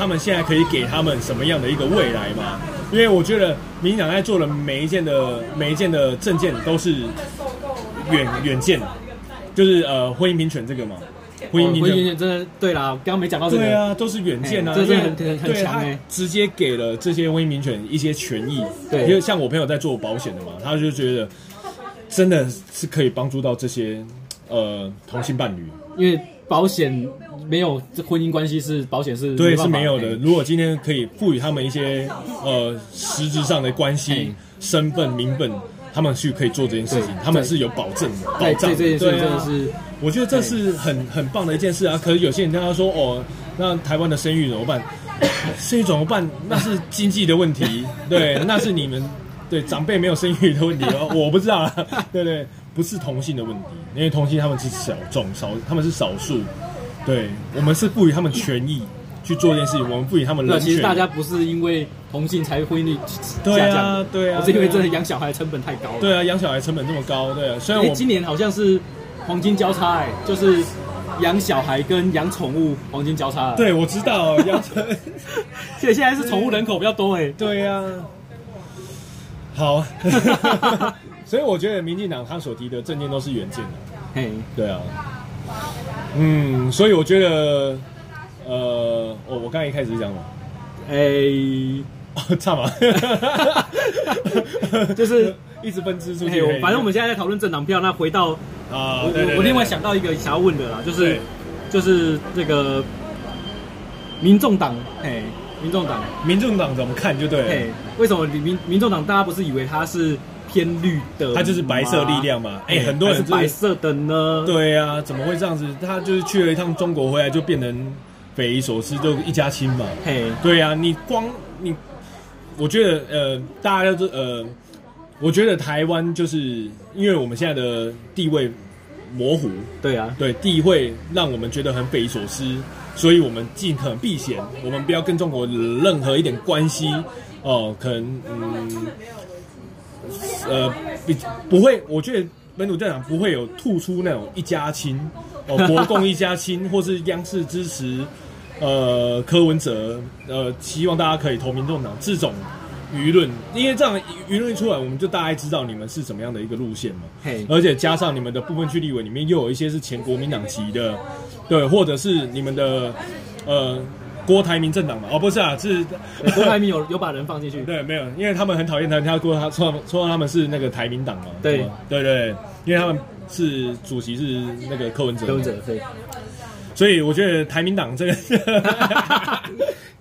他们现在可以给他们什么样的一个未来吗？因为我觉得民进党在做的每一件的每一件的政见都是远远见，就是呃婚姻平权这个嘛，婚姻平权。真的对啦，刚刚没讲到这个，对啊，都是远见啊，这是很很很强哎，直接给了这些婚姻平权一些权益，对，因为像我朋友在做保险的嘛，他就觉得真的是可以帮助到这些呃同性伴侣，因为保险。没有婚姻关系是保险是对是没有的。如果今天可以赋予他们一些呃实质上的关系、身份、名分，他们去可以做这件事情，他们是有保证的。保障。对这件事真的是，我觉得这是很很棒的一件事啊。可是有些人跟他说哦，那台湾的生育怎么办？生育怎么办？那是经济的问题，对，那是你们对长辈没有生育的问题哦。我不知道啊，对对，不是同性的问题，因为同性他们是小众少，他们是少数。对，我们是赋予他们权益去做一件事情，我们赋予他们人权。其实大家不是因为同性才婚姻率下降，对啊，对啊，不是因为真的养小孩成本太高了。对啊，养小孩成本这么高，对啊。虽然我今年好像是黄金交叉，哎，就是养小孩跟养宠物黄金交叉。对，我知道养宠，现 现在是宠物人口比较多，哎，对呀。好，所以我觉得民进党他所提的政见都是原件的，嘿，对啊。嗯，所以我觉得，呃，我我刚才一开始讲了，哎、欸，差嘛，就是一直分支出去。反正我们现在在讨论政党票，那回到啊，我我另外想到一个想要问的啦，就是就是这个民众党，哎，民众党，民众党怎么看就对了。为什么民民众党大家不是以为他是？偏绿的，它就是白色力量嘛。哎、欸，很多人、就是白色的呢。对呀、啊，怎么会这样子？他就是去了一趟中国回来，就变成匪夷所思，就一家亲嘛。嘿，对呀、啊，你光你，我觉得呃，大家都呃，我觉得台湾就是因为我们现在的地位模糊。对啊，对，地位让我们觉得很匪夷所思，所以我们尽可能避嫌，我们不要跟中国任何一点关系哦、呃，可能嗯。呃，比不会，我觉得本土政党不会有吐出那种一家亲哦，国共一家亲，或是央视支持呃柯文哲，呃，希望大家可以投民众党这种舆论，因为这样舆论一出来，我们就大概知道你们是怎么样的一个路线嘛。嘿，而且加上你们的部分区立委里面又有一些是前国民党籍的，对，或者是你们的呃。郭台铭政党嘛？哦，不是啊，是郭台铭有 有把人放进去。对，没有，因为他们很讨厌他，他郭他说说他们是那个台民党嘛。对对对，因为他们是主席是那个柯文哲。柯文哲对。所以我觉得台民党这个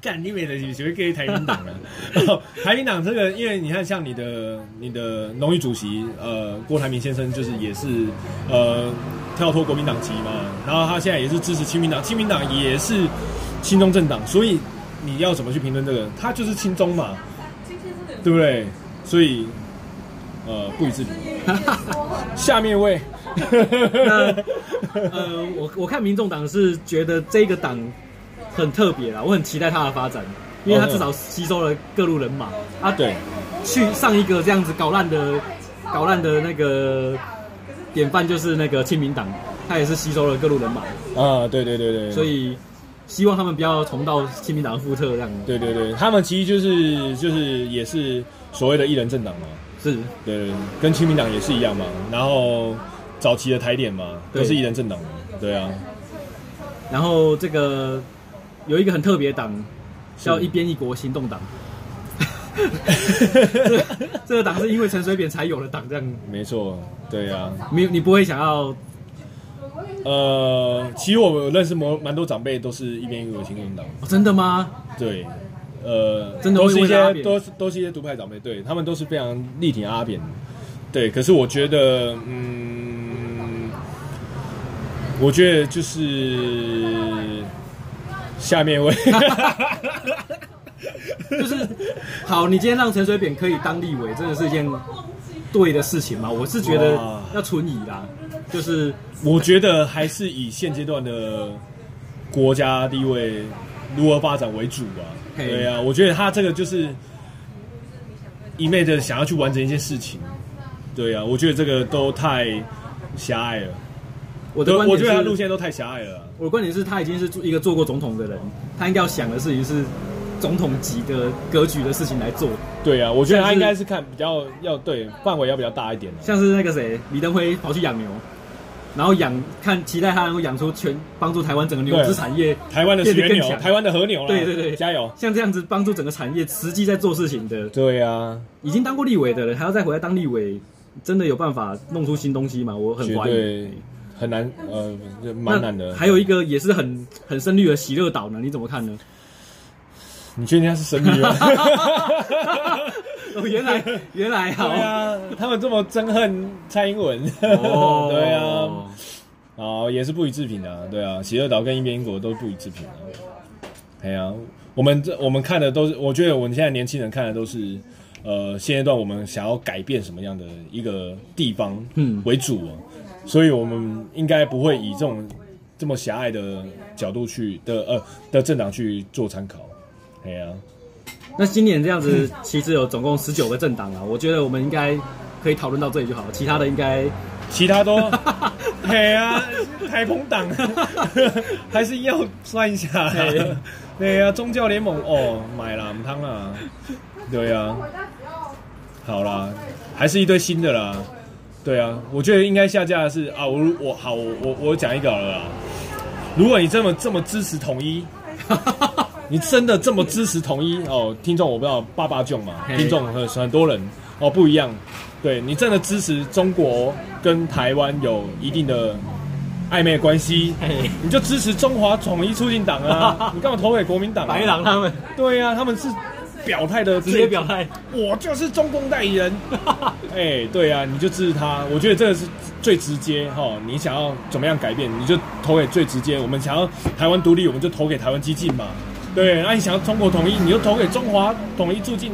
干你没的，只会给台民党了。台民党这个，因为你看，像你的你的荣誉主席呃郭台铭先生，就是也是呃跳脱国民党籍嘛，然后他现在也是支持亲民党，亲民党也是。亲中政党，所以你要怎么去评论这个？他就是亲中嘛，对不对？所以，呃，不予置评。下面一位，呃，我我看民众党是觉得这个党很特别啦，我很期待他的发展，因为他至少吸收了各路人马。啊，对，去上一个这样子搞烂的、搞烂的那个典范就是那个亲民党，他也是吸收了各路人马。啊，对对对对，所以。希望他们不要重蹈亲民党的覆辙这样。对对对，他们其实就是就是也是所谓的一人政党嘛，是，对，跟亲民党也是一样嘛。然后早期的台点嘛，都是一人政党嘛，对啊。然后这个有一个很特别的党，叫一边一国行动党。这个、这个党是因为陈水扁才有的党，这样。没错，对呀、啊。没有，你不会想要。呃，其实我认识蛮蛮多长辈都是一边一国行动党。哦，真的吗？对，呃，真的都是一些都是都是一些独派长辈，对他们都是非常力挺阿扁。对，可是我觉得，嗯，我觉得就是下面一位。就是好，你今天让陈水扁可以当立委，真的是一件对的事情吗？我是觉得要存疑啦。就是我觉得还是以现阶段的国家地位如何发展为主吧。对啊，我觉得他这个就是一昧的想要去完成一件事情。对啊，我觉得这个都太狭隘了。我的我觉得他路线都太狭隘了。我的观点是他已经是一个做过总统的人，他应该要想的事情是。总统级的格局的事情来做，对啊，我觉得他应该是看比较要对范围要比较大一点，像是那个谁李登辉跑去养牛，然后养看期待他能够养出全帮助台湾整个牛只产业，台湾的原牛，台湾的和牛，对对对，加油！像这样子帮助整个产业实际在做事情的，对啊，已经当过立委的人还要再回来当立委，真的有办法弄出新东西吗？我很怀疑，很难，呃，蛮难的。还有一个也是很很深绿的喜乐岛呢，你怎么看呢？你确定他是神秘吗？哦，原来原来 好啊，他们这么憎恨蔡英文，哦、对啊，哦也是不予置评的，对啊，喜乐岛跟一边英国都不予置评的，对啊，我们这我们看的都是，我觉得我们现在年轻人看的都是，呃，现阶段我们想要改变什么样的一个地方嗯为主所以我们应该不会以这种这么狭隘的角度去的呃的政党去做参考。对呀，那今年这样子，其实有总共十九个政党啊。我觉得我们应该可以讨论到这里就好了，其他的应该，其他都，对啊，台风党 还是要算一下。对啊，宗教联盟哦，买了，唔汤了。对呀，好啦，还是一堆新的啦。对啊，我觉得应该下架的是啊，我我好，我我讲一个了啦。如果你这么这么支持统一。你真的这么支持统一哦？听众我不知道爸爸囧嘛？听众很很多人哦不一样，对你真的支持中国跟台湾有一定的暧昧关系，你就支持中华统一促进党啊！你干嘛投给国民党？白狼他们？对呀，他们是表态的直接表态，我就是中共代理人。哎，对啊，你就支持他，我觉得这个是最直接哈。你想要怎么样改变，你就投给最直接。我们想要台湾独立，我们就投给台湾激进嘛。对，那、啊、你想要中国统一，你就投给中华统一促进，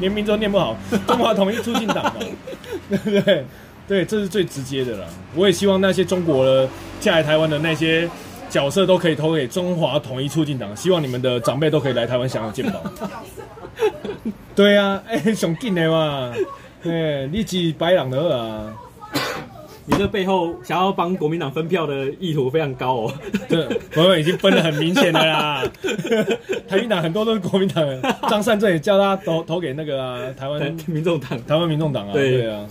连名字都念不好，中华统一促进党嘛，对不对？对，这是最直接的了。我也希望那些中国的嫁来台湾的那些角色都可以投给中华统一促进党，希望你们的长辈都可以来台湾享有健保。对啊，哎、欸，上进的嘛，对，你是白朗的啊。你这背后想要帮国民党分票的意图非常高哦。对，国民党已经分得很明显了啦。台民党很多都是国民党人，张善政也叫他投投给那个、啊、台湾民众党，台湾民众党啊。对，对啊。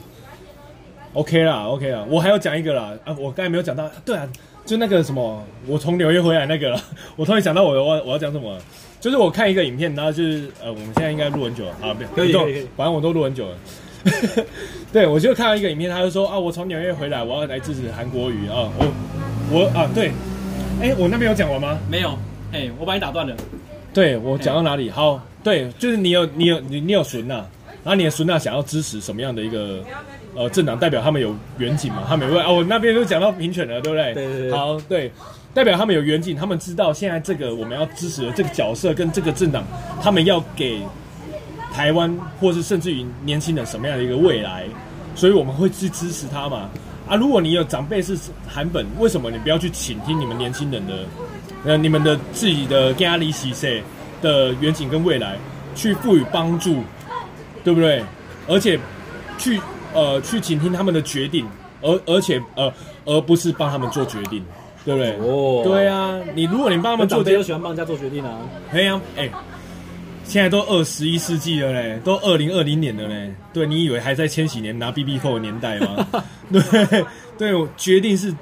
OK 啦，OK 啦，我还要讲一个啦啊，我刚才没有讲到，对啊，就那个什么，我从纽约回来那个，我突然想到我我我要讲什么，就是我看一个影片，然后就是呃，我们现在应该录很久了。啊，可以可以，反正我都录很久了。对，我就看到一个影片，他就说啊，我从纽约回来，我要来支持韩国瑜啊，我我啊，对，哎，我那边有讲完吗？没有，哎，我把你打断了。对，我讲到哪里？好，对，就是你有你有你你有孙呐，然后你的孙呐想要支持什么样的一个呃政党，代表他们有远景嘛？他们会哦，我那边都讲到民权了，对不对？对对对。好，对，代表他们有远景，他们知道现在这个我们要支持的这个角色跟这个政党，他们要给。台湾，或是甚至于年轻人什么样的一个未来，所以我们会去支持他嘛？啊，如果你有长辈是韩本，为什么你不要去倾听你们年轻人的，呃，你们的自己的家里喜事的远景跟未来，去赋予帮助，对不对？而且去呃去倾听他们的决定，而而且呃而不是帮他们做决定，对不对？哦对啊，你如果你帮他们做长辈都喜欢帮人家做决定啊。可以啊，哎，现在都二十一世纪了嘞，都二零二零年了嘞。对，你以为还在千禧年拿 BB 扣的年代吗？对，对，我决定是。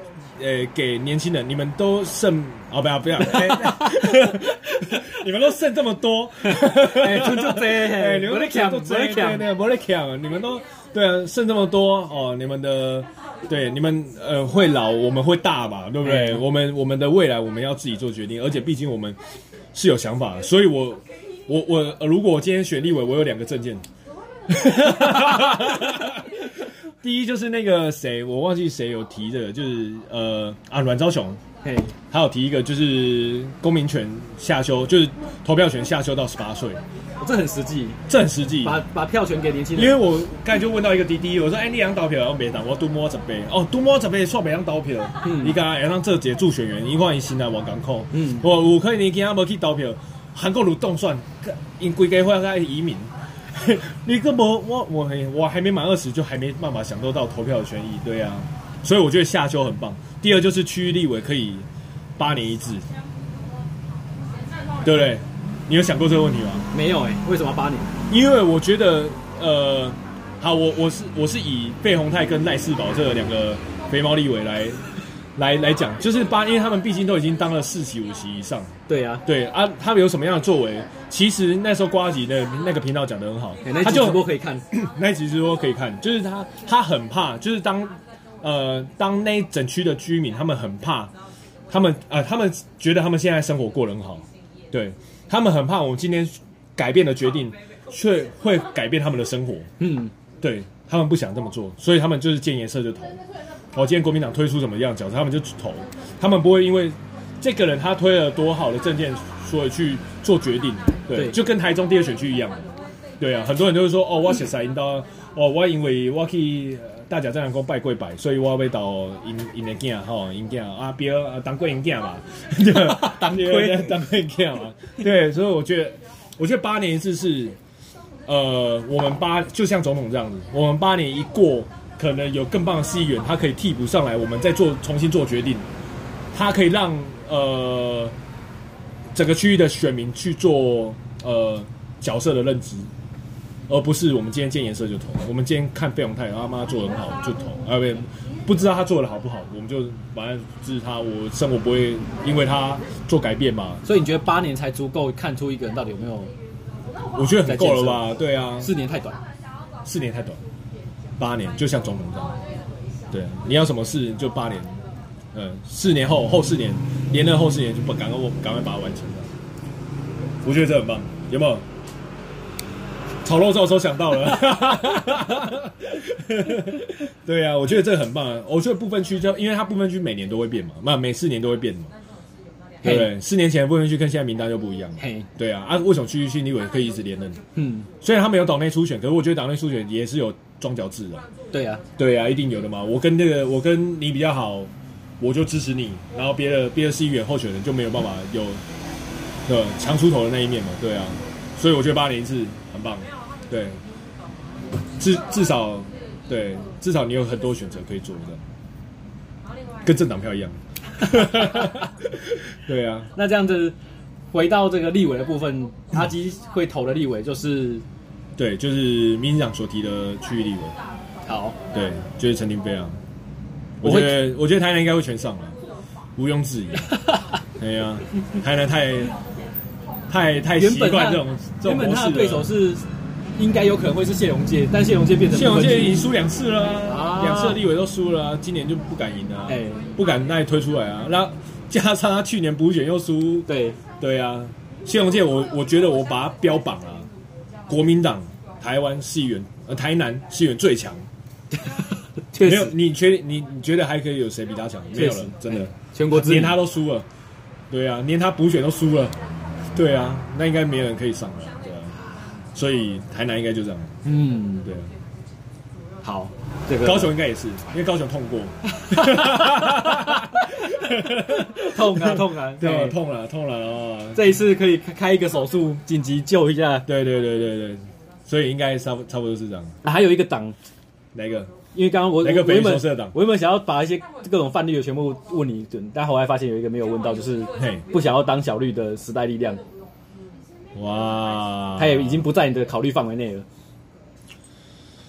呃，给年轻人，你们都剩哦，不要不要，你们都剩这么多，哎，就这，哎，你们在抢，在抢，对，不在抢，你们都对啊，剩这么多哦，你们的对，你们呃会老，我们会大嘛，对不对？我们我们的未来我们要自己做决定，而且毕竟我们是有想法的，所以我我我如果我今天选立委，我有两个政见。第一就是那个谁，我忘记谁有提的，就是呃啊阮昭雄，嘿，他有提一个就是公民权下修，就是投票权下修到十八岁，这很实际，这很实际，把把票权给年轻人。因为我刚才就问到一个滴滴，我说哎，你两投票？我没当，我多摸十倍。哦，多摸十倍算没养投票，嗯，你刚刚要让这节助选员，因为伊新来往港口，嗯，我我可以你今他没去投票，韩国如动算，因规家会在移民。你根本我我我还没满二十，就还没办法享受到投票的权益，对啊，所以我觉得下修很棒。第二就是区域立委可以八年一制，对不对？你有想过这个问题吗？没有哎、欸，为什么八年？因为我觉得呃，好，我我是我是以费鸿泰跟赖世宝这两个肥猫立委来。来来讲，就是八，因为他们毕竟都已经当了四席五席以上。对呀、啊，对啊，他们有什么样的作为？其实那时候瓜吉的那个频道讲得很好，欸、那集直播可以看，那集直播可以看，就是他他很怕，就是当呃当那一整区的居民，他们很怕，他们呃他们觉得他们现在生活过得很好，对他们很怕我们今天改变的决定，却会改变他们的生活。嗯，对他们不想这么做，所以他们就是见颜色就投。哦，今天国民党推出什么样的角色，他们就投，他们不会因为这个人他推了多好的政见，所以去做决定。对，对就跟台中第二选区一样。对啊，很多人就会说，哦，我写啥引导，哦，我因为我去大甲镇澜宫拜跪拜，所以我要到因因的囝吼，因囝啊，啊，当过因囝嘛，对，当过当过因囝嘛。对，所以我觉得，我觉得八年一次是，呃，我们八就像总统这样子，我们八年一过。可能有更棒的市议员，他可以替补上来，我们再做重新做决定。他可以让呃整个区域的选民去做呃角色的认知，而不是我们今天见颜色就投。我们今天看费永泰，他妈做的很好就投，啊不不知道他做的好不好，我们就反正支持他。我生活不会因为他做改变嘛。所以你觉得八年才足够看出一个人到底有没有？我觉得很够了吧？对啊，四年太短，四年太短。八年就像总统这样，对，你要什么事就八年，嗯，四年后后四年，连任后四年就不赶快我赶快把它完成了。我觉得这很棒，有没有？炒肉燥时候想到了，对啊，我觉得这很棒。我觉得部分区就因为它部分区每年都会变嘛，那每四年都会变嘛，对不对？四年前的不分区跟现在名单就不一样。嘿，对啊，啊，为什么区域性立委可以一直连任？嗯，虽然他没有党内初选，可是我觉得党内初选也是有。双脚制的，对呀、啊，对呀、啊，一定有的嘛。我跟那个，我跟你比较好，我就支持你。然后别的别的市议员候选人就没有办法有，对，强出头的那一面嘛。对啊，所以我觉得八年一次很棒。对，至至少，对，至少你有很多选择可以做的，跟政党票一样。对啊，那这样子回到这个立委的部分，阿基会投的立委就是。对，就是民进党所提的区域立委。好，对，就是陈亭妃啊。我觉得，我觉得台南应该会全上了，毋庸置疑。对呀、啊，台南太太太习惯这种这种模式了。原本他的对手是应该有可能会是谢龙介，但谢龙介变成谢龙介已经输两次了啊，两次的立委都输了，今年就不敢赢了，哎，不敢再推出来啊。那加上他去年补选又输，对对啊，谢龙介我我觉得我把他标榜了。国民党台湾市议员，呃，台南市议员最强，没有？你确定你你觉得还可以有谁比他强？没有了，真的，全国连他都输了，对啊，连他补选都输了，对啊，那应该没有人可以上了，对啊，所以台南应该就这样，嗯，对啊，好，这个高雄应该也是，因为高雄痛过，痛啊痛啊，对，痛了痛了哦，这一次可以开一个手术，紧急救一下，对对对对对，所以应该差不差不多是这样。还有一个党，哪个？因为刚刚我哪个匪夷我原本所思的党？我原本想要把一些各种范例的全部问你一顿，但后来发现有一个没有问到，就是嘿。不想要当小绿的时代力量，哇，他也已经不在你的考虑范围内了。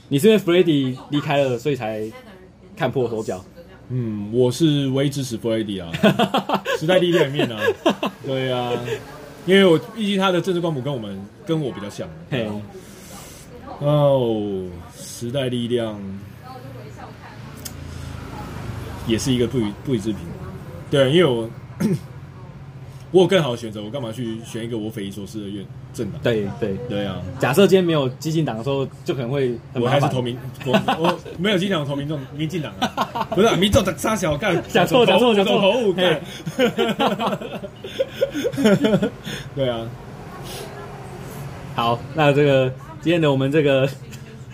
你是因为 Freddy 离开了，所以才看破手脚。嗯，我是唯一支持 Freddy 啊，时代力量里面啊，对啊，因为我毕竟他的政治光谱跟我们跟我比较像。嘿，哦，时代力量也是一个不予不予置评。对，因为我 我有更好的选择，我干嘛去选一个我匪夷所思的院政党？对对，对啊，假设今天没有激进党的时候，就可能会很我。还是投民，我我没有经常投民众 民进党啊，不是、啊、民众的杀小干，讲错讲错讲错。口误嘿。干，对啊，好，那这个今天的我们这个，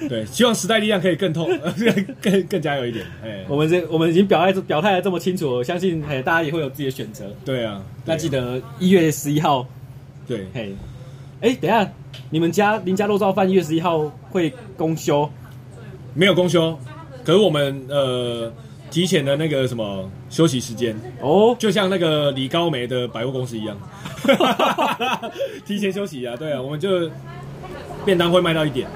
对，希望时代力量可以更痛，更更更加有一点，哎，我们这我们已经表态表态的这么清楚，我相信嘿大家也会有自己的选择。对啊，那记得一月十一号，对，嘿，哎，等一下，你们家林家肉燥饭一月十一号会公休？没有公休，可是我们呃提前的那个什么休息时间，哦，就像那个李高梅的百货公司一样，提前休息啊，对啊，我们就便当会卖到一点，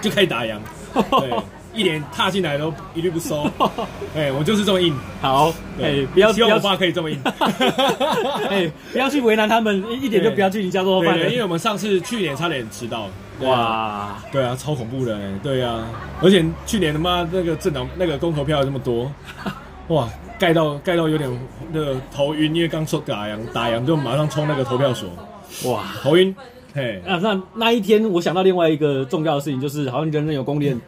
就可以打烊，对，一脸踏进来都一律不收，哎，我就是这么硬，好，对哎，不要希望我爸可以这么硬，哎，不要去为难他们，一一点就不要去你家肉对对，燥饭了，因为我们上次去年差点迟到，哇，对啊，超恐怖的、欸，对啊，而且去年他妈那个政党那个公投票这么多，哇，盖到盖到有点那个头晕，因为刚说打烊，打烊就马上冲那个投票所，哇。头晕，嘿，啊，那那一天我想到另外一个重要的事情，就是好像人人有功练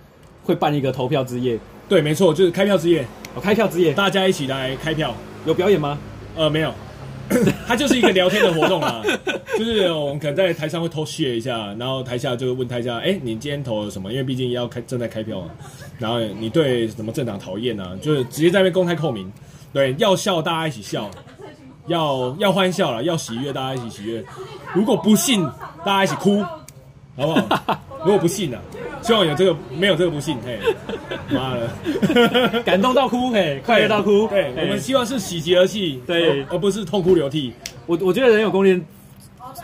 会办一个投票之夜，对，没错，就是开票之夜，哦，开票之夜，大家一起来开票，有表演吗？呃，没有，它就是一个聊天的活动啊，就是我们可能在台上会偷笑一下，然后台下就问台下，哎、欸，你今天投了什么？因为毕竟要开正在开票嘛，然后你对什么政党讨厌啊？就是直接在那边公开扣名，对，要笑大家一起笑，要要欢笑了，要喜悦大家一起喜悦，如果不信大家一起哭，好不好？如果不信呢、啊，希望有这个没有这个不幸，嘿，妈的，感动到哭，嘿，快乐到哭，对，我们希望是喜极而泣，对。而，不是痛哭流涕。我我觉得人有功练，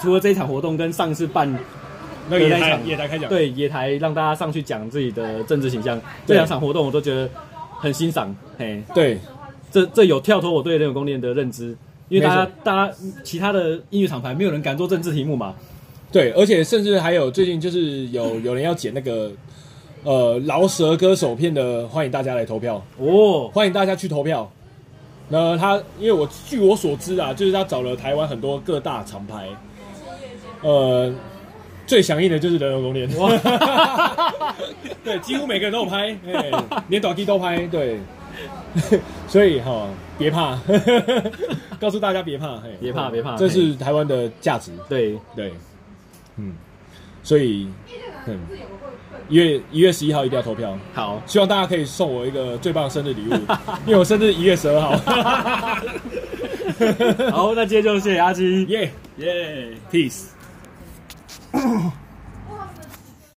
除了这一场活动跟上次办那个野台野台开讲，对野台让大家上去讲自己的政治形象，这对两场活动我都觉得很欣赏，嘿，对。这这有跳脱我对人有功练的认知，因为大家大家其他的音乐厂牌没有人敢做政治题目嘛，对，而且甚至还有最近就是有有人要剪那个呃饶舌歌手片的，欢迎大家来投票，哦，欢迎大家去投票。那他因为我据我所知啊，就是他找了台湾很多各大厂牌，呃，最响应的就是人有功练，对，几乎每个人都有拍，哎，连短 K 都拍，对，所以哈，别怕，告诉大家别怕，嘿，别怕别怕这是台湾的价值，对，对，嗯，所以，嗯，一月一月十一号一定要投票，好，希望大家可以送我一个最棒的生日礼物，因为我生日一月十二号，好，那今天就谢谢阿金，耶耶。，peace。